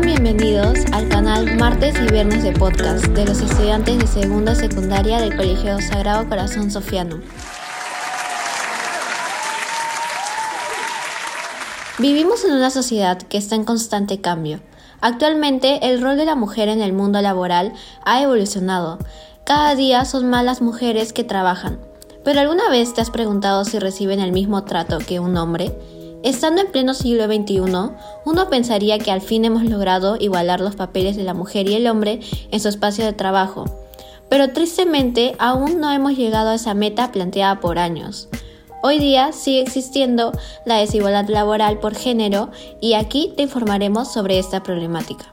Bienvenidos al canal Martes y Viernes de Podcast de los estudiantes de segunda secundaria del Colegio Sagrado Corazón Sofiano. Vivimos en una sociedad que está en constante cambio. Actualmente el rol de la mujer en el mundo laboral ha evolucionado. Cada día son más las mujeres que trabajan. ¿Pero alguna vez te has preguntado si reciben el mismo trato que un hombre? Estando en pleno siglo XXI, uno pensaría que al fin hemos logrado igualar los papeles de la mujer y el hombre en su espacio de trabajo, pero tristemente aún no hemos llegado a esa meta planteada por años. Hoy día sigue existiendo la desigualdad laboral por género y aquí te informaremos sobre esta problemática.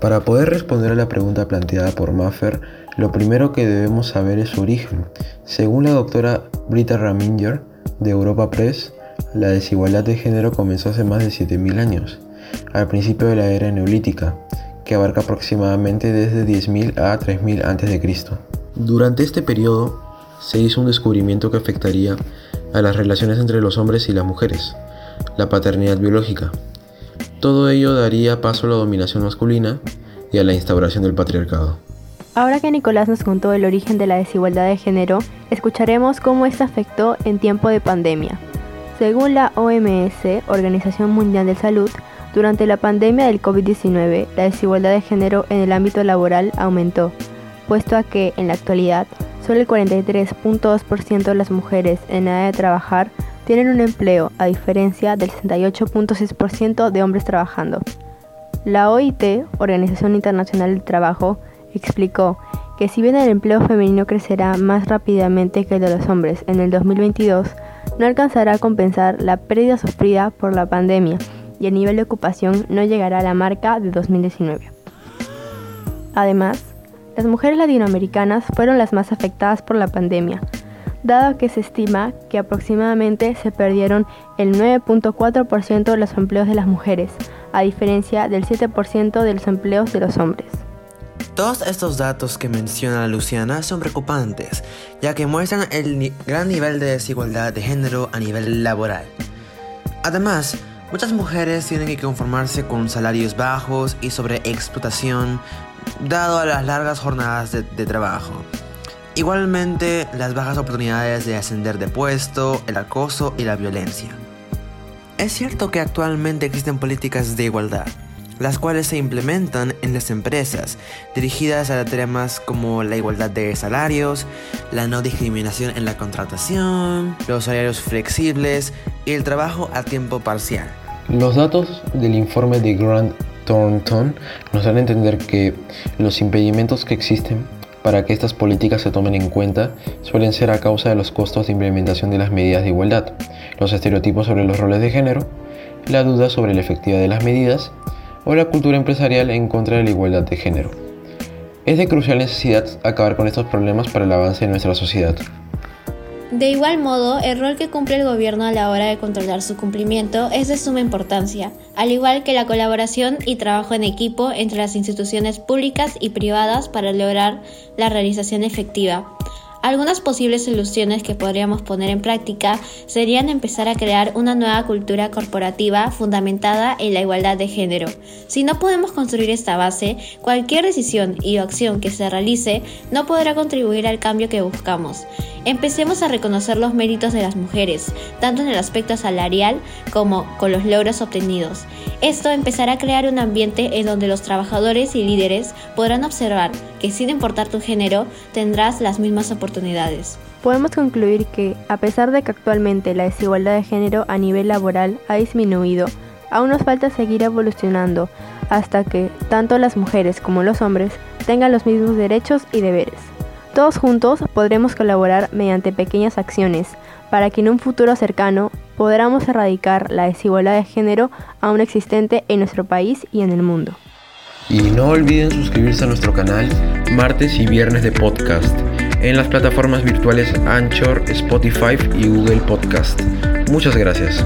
Para poder responder a la pregunta planteada por Maffer, lo primero que debemos saber es su origen. Según la doctora Britta Raminger de Europa Press, la desigualdad de género comenzó hace más de 7.000 años, al principio de la era neolítica, que abarca aproximadamente desde 10.000 a 3.000 a.C. Durante este periodo se hizo un descubrimiento que afectaría a las relaciones entre los hombres y las mujeres, la paternidad biológica. Todo ello daría paso a la dominación masculina y a la instauración del patriarcado. Ahora que Nicolás nos contó el origen de la desigualdad de género, escucharemos cómo esto afectó en tiempo de pandemia. Según la OMS, Organización Mundial de Salud, durante la pandemia del COVID-19, la desigualdad de género en el ámbito laboral aumentó, puesto a que, en la actualidad, solo el 43.2% de las mujeres en edad de trabajar tienen un empleo, a diferencia del 68.6% de hombres trabajando. La OIT, Organización Internacional del Trabajo, explicó que si bien el empleo femenino crecerá más rápidamente que el de los hombres en el 2022, no alcanzará a compensar la pérdida sufrida por la pandemia y el nivel de ocupación no llegará a la marca de 2019. Además, las mujeres latinoamericanas fueron las más afectadas por la pandemia, dado que se estima que aproximadamente se perdieron el 9.4% de los empleos de las mujeres, a diferencia del 7% de los empleos de los hombres. Todos estos datos que menciona Luciana son preocupantes, ya que muestran el gran nivel de desigualdad de género a nivel laboral. Además, muchas mujeres tienen que conformarse con salarios bajos y sobreexplotación, dado a las largas jornadas de, de trabajo. Igualmente, las bajas oportunidades de ascender de puesto, el acoso y la violencia. Es cierto que actualmente existen políticas de igualdad, las cuales se implementan en las empresas, dirigidas a temas como la igualdad de salarios, la no discriminación en la contratación, los salarios flexibles y el trabajo a tiempo parcial. Los datos del informe de Grant Thornton nos dan a entender que los impedimentos que existen para que estas políticas se tomen en cuenta suelen ser a causa de los costos de implementación de las medidas de igualdad, los estereotipos sobre los roles de género, la duda sobre la efectividad de las medidas o la cultura empresarial en contra de la igualdad de género. Es de crucial necesidad acabar con estos problemas para el avance de nuestra sociedad. De igual modo, el rol que cumple el gobierno a la hora de controlar su cumplimiento es de suma importancia, al igual que la colaboración y trabajo en equipo entre las instituciones públicas y privadas para lograr la realización efectiva. Algunas posibles soluciones que podríamos poner en práctica serían empezar a crear una nueva cultura corporativa fundamentada en la igualdad de género. Si no podemos construir esta base, cualquier decisión y acción que se realice no podrá contribuir al cambio que buscamos. Empecemos a reconocer los méritos de las mujeres, tanto en el aspecto salarial como con los logros obtenidos. Esto empezará a crear un ambiente en donde los trabajadores y líderes podrán observar que sin importar tu género tendrás las mismas oportunidades. Podemos concluir que, a pesar de que actualmente la desigualdad de género a nivel laboral ha disminuido, aún nos falta seguir evolucionando hasta que tanto las mujeres como los hombres tengan los mismos derechos y deberes. Todos juntos podremos colaborar mediante pequeñas acciones para que en un futuro cercano podamos erradicar la desigualdad de género aún existente en nuestro país y en el mundo. Y no olviden suscribirse a nuestro canal martes y viernes de podcast en las plataformas virtuales Anchor, Spotify y Google Podcast. Muchas gracias.